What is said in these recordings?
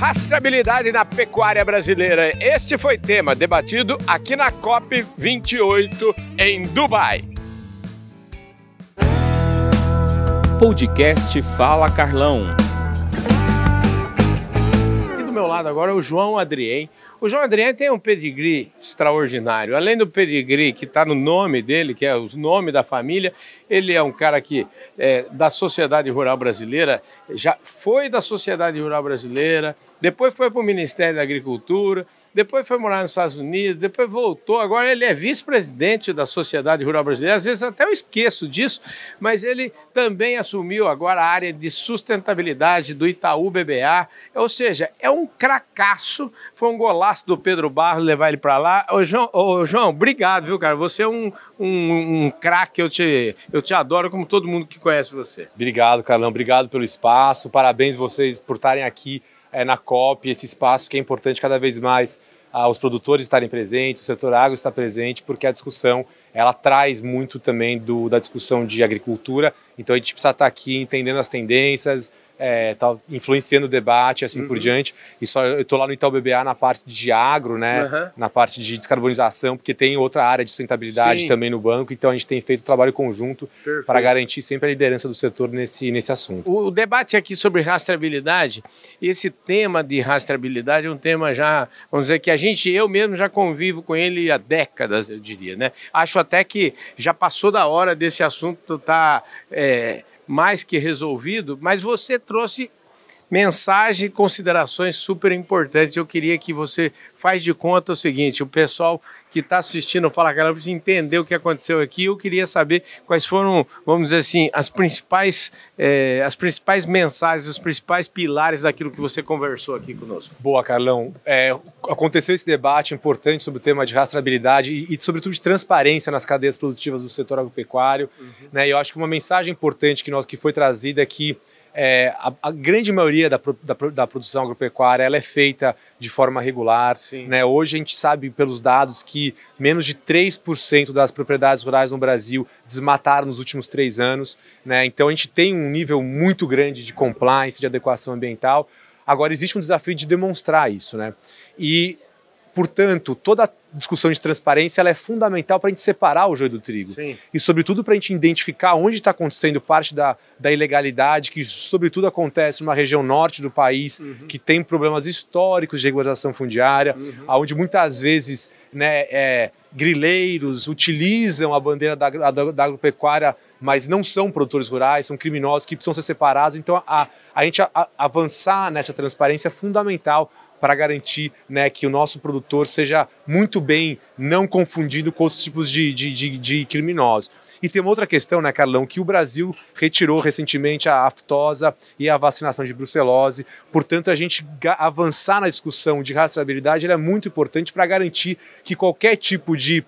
Rastreabilidade na pecuária brasileira. Este foi tema debatido aqui na COP 28 em Dubai. Podcast Fala Carlão. Aqui do meu lado agora é o João Adrien. O João Adrien tem um pedigree extraordinário. Além do pedigree que está no nome dele, que é o nome da família, ele é um cara que é da sociedade rural brasileira, já foi da sociedade rural brasileira, depois foi para o Ministério da Agricultura, depois foi morar nos Estados Unidos, depois voltou. Agora ele é vice-presidente da Sociedade Rural Brasileira. Às vezes até eu esqueço disso, mas ele também assumiu agora a área de sustentabilidade do Itaú BBA. Ou seja, é um cracaço. Foi um golaço do Pedro Barros levar ele para lá. Ô João, ô, João, obrigado, viu, cara? Você é um, um, um craque. Eu te, eu te adoro, como todo mundo que conhece você. Obrigado, Carlão. Obrigado pelo espaço. Parabéns vocês por estarem aqui é, na COP, esse espaço que é importante cada vez mais ah, os produtores estarem presentes, o setor agro está presente, porque a discussão ela traz muito também do, da discussão de agricultura, então a gente precisa estar aqui entendendo as tendências, é, tá influenciando o debate assim uhum. por diante. E só eu estou lá no Itaú BBA na parte de agro, né, uhum. na parte de descarbonização, porque tem outra área de sustentabilidade Sim. também no banco. Então a gente tem feito trabalho conjunto para garantir sempre a liderança do setor nesse nesse assunto. O, o debate aqui sobre rastreabilidade, esse tema de rastreabilidade é um tema já, vamos dizer que a gente, eu mesmo já convivo com ele há décadas, eu diria, né? Acho até que já passou da hora desse assunto estar tá, é, mais que resolvido, mas você trouxe mensagem e considerações super importantes. Eu queria que você faz de conta o seguinte: o pessoal que está assistindo o Fala Galera precisa entender o que aconteceu aqui. Eu queria saber quais foram, vamos dizer assim, as principais, é, as principais mensagens, os principais pilares daquilo que você conversou aqui conosco. Boa, Carlão. É, aconteceu esse debate importante sobre o tema de rastreabilidade e, e sobretudo, de transparência nas cadeias produtivas do setor agropecuário. Uhum. Né, e eu acho que uma mensagem importante que, nós, que foi trazida aqui é, a, a, grande maioria da, da, da, produção agropecuária ela é feita de forma regular. Né? Hoje a gente sabe pelos dados que menos de 3% das propriedades rurais no Brasil desmataram nos últimos três anos. Né? Então a gente tem um nível muito grande de compliance, de adequação ambiental. Agora existe um desafio de demonstrar isso. Né? E Portanto, toda discussão de transparência ela é fundamental para a gente separar o joio do trigo. Sim. E, sobretudo, para a gente identificar onde está acontecendo parte da, da ilegalidade, que, sobretudo, acontece numa região norte do país, uhum. que tem problemas históricos de regularização fundiária, uhum. onde muitas vezes né, é, grileiros utilizam a bandeira da, da, da, agropecuária, mas não são produtores rurais, são criminosos que precisam ser separados. Então, a, a gente a, a avançar nessa transparência é fundamental para garantir né, que o nosso produtor seja muito bem não confundido com outros tipos de, de, de, de criminosos. E tem uma outra questão, né, Carlão, que o Brasil retirou recentemente a aftosa e a vacinação de brucelose. Portanto, a gente avançar na discussão de rastreabilidade é muito importante para garantir que qualquer tipo de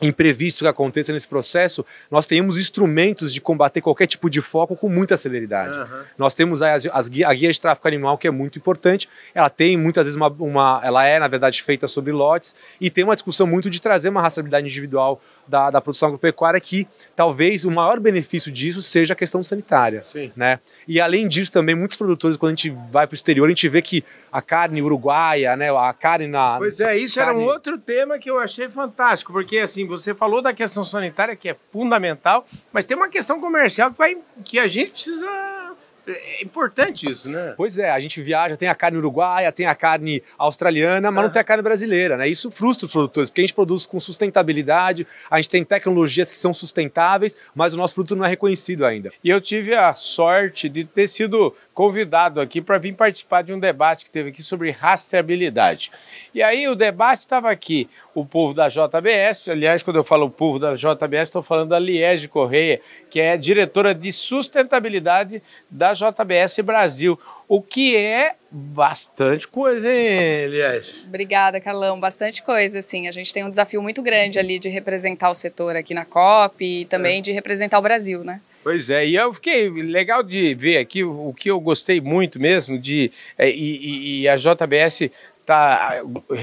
imprevisto que aconteça nesse processo, nós tenhamos instrumentos de combater qualquer tipo de foco com muita celeridade. Uhum. Nós temos as, as guia, a guia de tráfico animal, que é muito importante, ela tem muitas vezes uma, uma, ela é na verdade feita sobre lotes, e tem uma discussão muito de trazer uma rastreabilidade individual da, da produção agropecuária, que talvez o maior benefício disso seja a questão sanitária. Sim. Né? E além disso também, muitos produtores, quando a gente vai para o exterior, a gente vê que a carne uruguaia, né, a carne na... Pois é, isso carne... era um outro tema que eu achei fantástico, porque assim, você falou da questão sanitária, que é fundamental, mas tem uma questão comercial que, vai, que a gente precisa é importante isso, né? Pois é, a gente viaja, tem a carne uruguaia, tem a carne australiana, mas não tem a carne brasileira, né? Isso frustra os produtores, porque a gente produz com sustentabilidade, a gente tem tecnologias que são sustentáveis, mas o nosso produto não é reconhecido ainda. E eu tive a sorte de ter sido convidado aqui para vir participar de um debate que teve aqui sobre rastreabilidade. E aí o debate estava aqui, o povo da JBS, aliás, quando eu falo o povo da JBS, estou falando da Liege Correia, que é diretora de sustentabilidade da JBS Brasil, o que é bastante coisa, hein, Liege? Obrigada, Carlão, bastante coisa, assim, a gente tem um desafio muito grande ali de representar o setor aqui na COP e também é. de representar o Brasil, né? Pois é, e eu fiquei legal de ver aqui o, que eu gostei muito mesmo de é, e, e, a JBS tá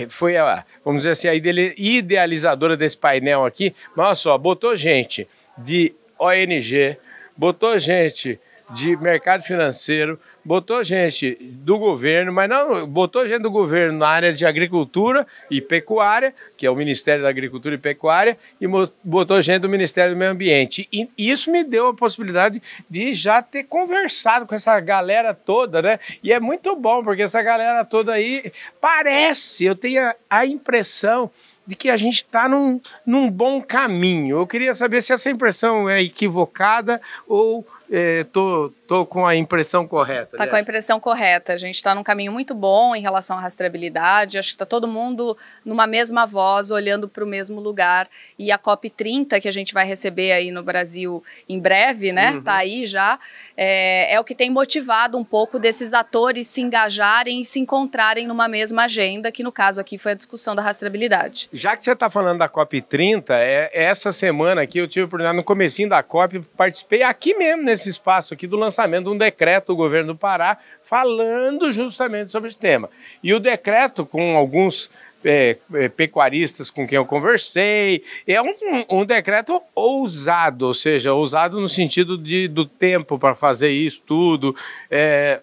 foi a, vamos dizer assim a idealizadora desse painel aqui, mas olha só, botou gente de ONG, botou gente de mercado financeiro, botou gente do governo, mas não botou gente do governo na área de agricultura e pecuária, que é o Ministério da Agricultura e Pecuária, e botou gente do Ministério do Meio Ambiente. E isso me deu a possibilidade de já ter conversado com essa galera toda, né? E é muito bom, porque essa galera toda aí parece, eu tenho a impressão de que a gente está num, num bom caminho. Eu queria saber se essa impressão é equivocada ou estou é, Estou com a impressão correta. Está com a impressão correta. A gente está num caminho muito bom em relação à rastreabilidade. Acho que está todo mundo numa mesma voz, olhando para o mesmo lugar. E a COP30, que a gente vai receber aí no Brasil em breve, né? Está uhum. aí já. É, é, o que tem motivado um pouco desses atores se engajarem e se encontrarem numa mesma agenda, que no caso aqui foi a discussão da rastreabilidade. Já que você está falando da COP30, é, essa semana aqui eu tive a oportunidade, no comecinho da COP, participei aqui mesmo, nesse espaço aqui do lançamento lançamento de um decreto do governo do Pará falando justamente sobre esse tema. E o decreto, com alguns é, é, pecuaristas com quem eu conversei. É um, um, decreto ousado, ou seja, ousado no sentido de, do tempo para fazer isso tudo. É,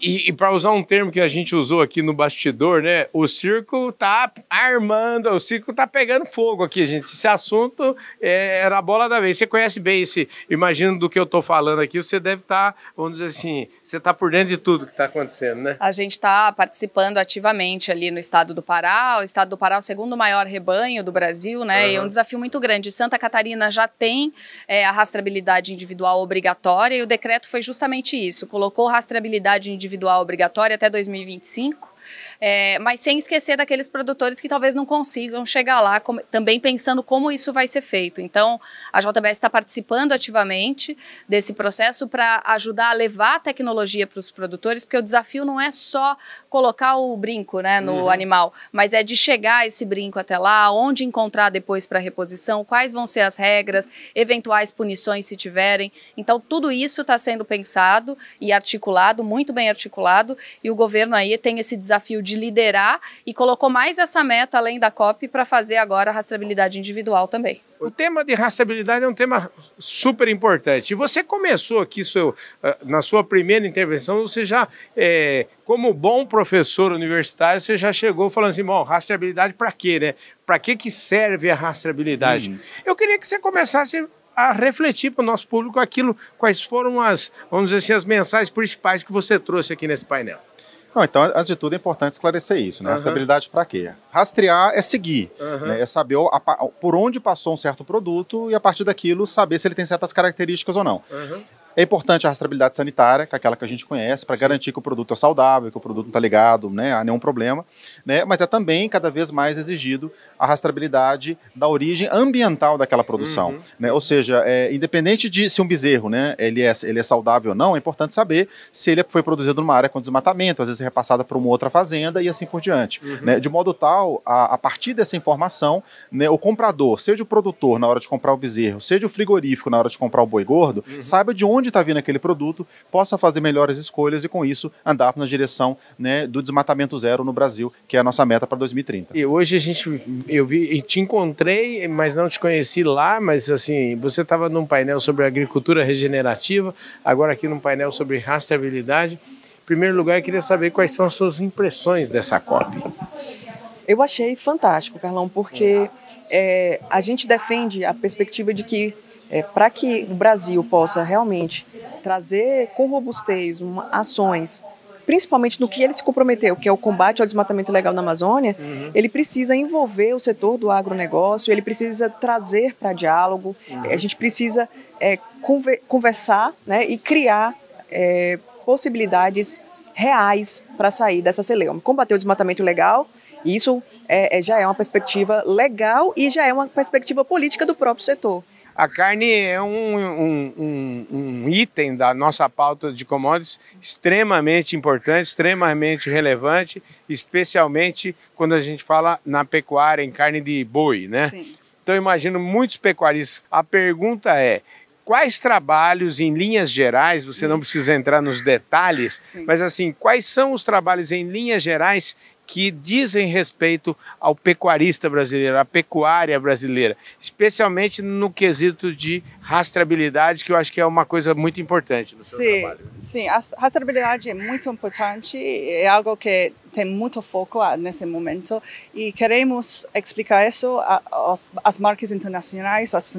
e, e para usar um termo que a gente usou aqui no bastidor, né? O circo tá armando, o circo tá pegando fogo aqui, gente. Esse assunto é, era a bola da vez. Você conhece bem esse, imagino do que eu tô falando aqui, você deve estar, tá, vamos dizer assim, você tá por dentro de tudo que está acontecendo, né? A gente está participando ativamente ali no estado do Pará. O estado do Pará é o segundo maior rebanho do Brasil, né? Uhum. E é um desafio muito grande. Santa Catarina já tem é, a rastreabilidade individual obrigatória e o decreto foi justamente isso. Colocou rastreabilidade individual obrigatória até 2025 é, mas sem esquecer daqueles produtores que talvez não consigam chegar lá, com, também pensando como isso vai ser feito. Então, a JBS está participando ativamente desse processo para ajudar a levar a tecnologia para os produtores, porque o desafio não é só colocar o brinco né, no uhum. animal, mas é de chegar esse brinco até lá, onde encontrar depois para reposição, quais vão ser as regras, eventuais punições se tiverem. Então, tudo isso está sendo pensado e articulado, muito bem articulado, e o governo aí tem esse desafio de de liderar e colocou mais essa meta além da COP para fazer agora a rastreabilidade individual também. O tema de rastreabilidade é um tema super importante. E você começou aqui seu, ah, na sua primeira intervenção, você já, é, como bom professor universitário, você já chegou falando assim, bom, rastreabilidade para quê, né? Para que, que serve a rastreabilidade? Uhum. Eu queria que você começasse a refletir para o nosso público aquilo, quais foram as, vamos dizer assim, as mensagens principais que você trouxe aqui nesse painel. Não, então, antes de tudo, é importante esclarecer isso, né? Uhum. Estabilidade para quê? Rastrear é seguir, uhum. né? é saber a, por onde passou um certo produto e, a partir daquilo, saber se ele tem certas características ou não. Uhum. É importante a rastreabilidade sanitária, que é aquela que a gente conhece, para garantir que o produto é saudável, que o produto não está ligado né, a nenhum problema. Né? Mas é também cada vez mais exigido a rastreabilidade da origem ambiental daquela produção. Uhum. Né? Ou seja, é, independente de se um bezerro né, ele, é, ele é saudável ou não, é importante saber se ele foi produzido numa área com desmatamento, às vezes é repassada para uma outra fazenda e assim por diante. Uhum. Né? De modo tal, a, a partir dessa informação, né, o comprador, seja o produtor na hora de comprar o bezerro, seja o frigorífico na hora de comprar o boi gordo, uhum. saiba de onde onde está vindo aquele produto, possa fazer melhores escolhas e, com isso, andar na direção né, do desmatamento zero no Brasil, que é a nossa meta para 2030. E hoje a gente, eu vi, te encontrei, mas não te conheci lá, mas assim, você estava num painel sobre agricultura regenerativa, agora aqui num painel sobre rastreabilidade. Em primeiro lugar, eu queria saber quais são as suas impressões dessa COP. Eu achei fantástico, Carlão, porque é, a gente defende a perspectiva de que é, para que o Brasil possa realmente trazer com robustez uma, ações, principalmente no que ele se comprometeu, que é o combate ao desmatamento ilegal na Amazônia, uhum. ele precisa envolver o setor do agronegócio, ele precisa trazer para diálogo, uhum. a gente precisa é, conversar né, e criar é, possibilidades reais para sair dessa celeuma. Combater o desmatamento ilegal, isso é, é, já é uma perspectiva legal e já é uma perspectiva política do próprio setor. A carne é um, um, um, um, item da nossa pauta de commodities extremamente importante, extremamente relevante, especialmente quando a gente fala na pecuária, em carne de boi, né? Sim. Então, imagino muitos pecuaristas. A pergunta é: quais trabalhos, em linhas gerais, você não precisa entrar nos detalhes, Sim. mas assim, quais são os trabalhos em linhas gerais que dizem respeito ao pecuarista brasileiro, à pecuária brasileira, especialmente no quesito de rastreabilidade, que eu acho que é uma coisa muito importante no seu sim, trabalho. Sim, a rastreabilidade é muito importante, é algo que tem muito foco nesse momento e queremos explicar isso às, às marcas internacionais, às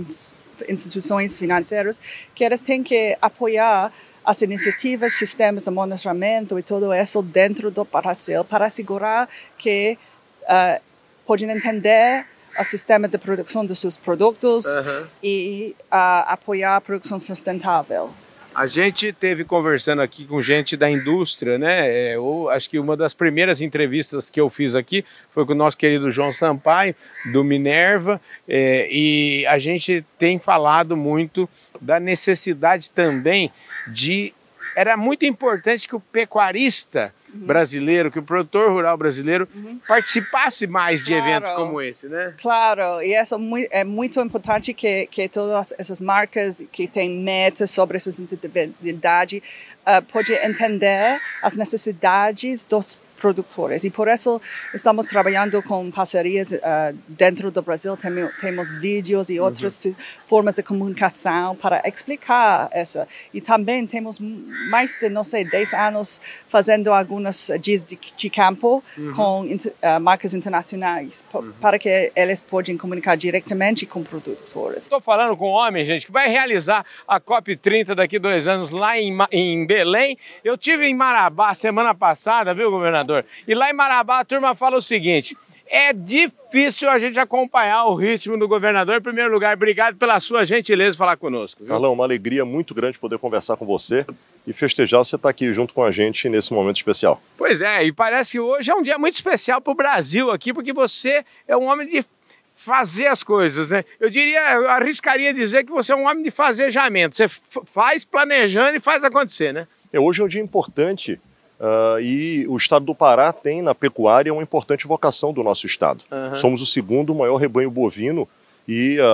instituições financeiras, que elas têm que apoiar as iniciativas, sistemas de monitoramento e tudo isso dentro do Brasil para assegurar que uh, podem entender o sistema de produção dos seus produtos uhum. e uh, apoiar a produção sustentável. A gente teve conversando aqui com gente da indústria, né? É, eu acho que uma das primeiras entrevistas que eu fiz aqui foi com o nosso querido João Sampaio, do Minerva, é, e a gente tem falado muito da necessidade também de. Era muito importante que o pecuarista uhum. brasileiro, que o produtor rural brasileiro uhum. participasse mais de eventos como esse, né? Claro, e isso é muito importante que, que todas essas marcas que têm metas sobre sustentabilidade uh, podem entender as necessidades dos produtores. E por isso estamos trabalhando com parcerias uh, dentro do Brasil. Tem, temos vídeos e outras uhum. formas de comunicação para explicar essa. E também temos mais de, não sei, 10 anos fazendo algumas dias de, de campo uhum. com uh, marcas internacionais uhum. para que eles possam comunicar diretamente com produtores. Estou falando com um homem, gente, que vai realizar a COP30 daqui dois anos lá em, em Belém. Eu tive em Marabá semana passada, viu, governador? E lá em Marabá a turma fala o seguinte: é difícil a gente acompanhar o ritmo do governador. Em primeiro lugar, obrigado pela sua gentileza de falar conosco. Viu? Carlão, uma alegria muito grande poder conversar com você e festejar você estar aqui junto com a gente nesse momento especial. Pois é, e parece que hoje é um dia muito especial para o Brasil aqui, porque você é um homem de fazer as coisas, né? Eu diria, eu arriscaria dizer que você é um homem de fazejamento. Você faz planejando e faz acontecer, né? É, hoje é um dia importante Uh, e o estado do Pará tem na pecuária uma importante vocação do nosso estado. Uhum. Somos o segundo maior rebanho bovino e a,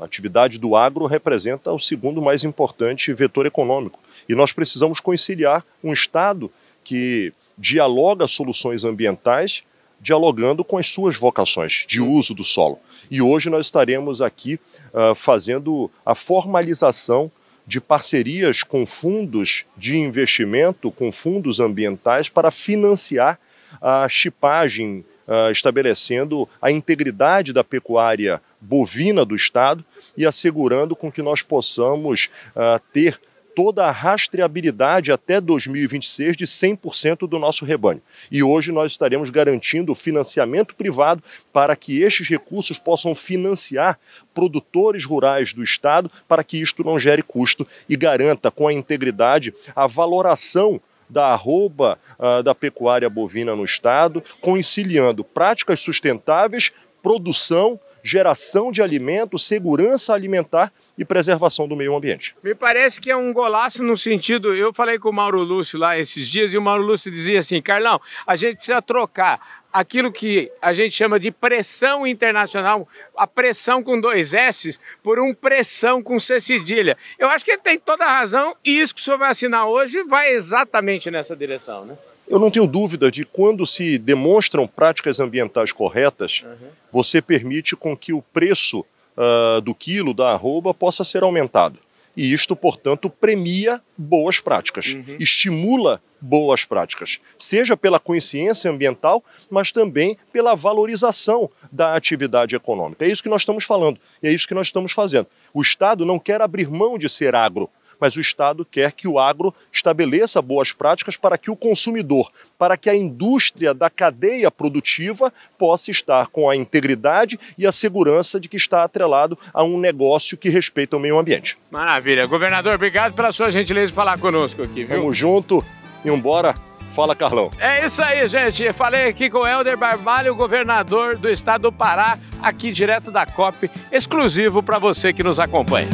a, atividade do agro representa o segundo mais importante vetor econômico. E nós precisamos conciliar um estado que dialoga soluções ambientais dialogando com as suas vocações de uso do solo. E hoje nós estaremos aqui uh, fazendo a formalização de parcerias com fundos de investimento, com fundos ambientais, para financiar a chipagem, uh, estabelecendo a integridade da pecuária bovina do Estado e assegurando com que nós possamos uh, ter toda a rastreabilidade até 2026 de 100% do nosso rebanho. E hoje nós estaremos garantindo o financiamento privado para que estes recursos possam financiar produtores rurais do Estado para que isto não gere custo e garanta com a integridade a valoração da arroba uh, da pecuária bovina no Estado, conciliando práticas sustentáveis, produção geração de alimento, segurança alimentar e preservação do meio ambiente. Me parece que é um golaço no sentido. Eu falei com o Mauro Lúcio lá esses dias e o Mauro Lúcio dizia assim: Carlão, a gente precisa trocar aquilo que a gente chama de pressão internacional, a pressão com dois S, por um pressão com C cedilha. Eu acho que ele tem toda a razão e isso que o senhor vai assinar hoje vai exatamente nessa direção, né? Eu não tenho dúvida de quando se demonstram práticas ambientais corretas, uhum. você permite com que o preço uh, do quilo da arroba possa ser aumentado. E isto, portanto, premia boas práticas, uhum. estimula boas práticas, seja pela consciência ambiental, mas também pela valorização da atividade econômica. É isso que nós estamos falando, e é isso que nós estamos fazendo. O Estado não quer abrir mão de ser agro, mas o Estado quer que o agro estabeleça boas práticas para que o consumidor, para que a indústria da cadeia produtiva possa estar com a integridade e a segurança de que está atrelado a um negócio que respeita o meio ambiente. Maravilha. Governador, obrigado pela sua gentileza de falar conosco aqui, viu? Vamos junto e embora. Fala, Carlão. É isso aí, gente. Falei aqui com o Helder Barbalho, governador do estado do Pará, aqui direto da COP, exclusivo para você que nos acompanha.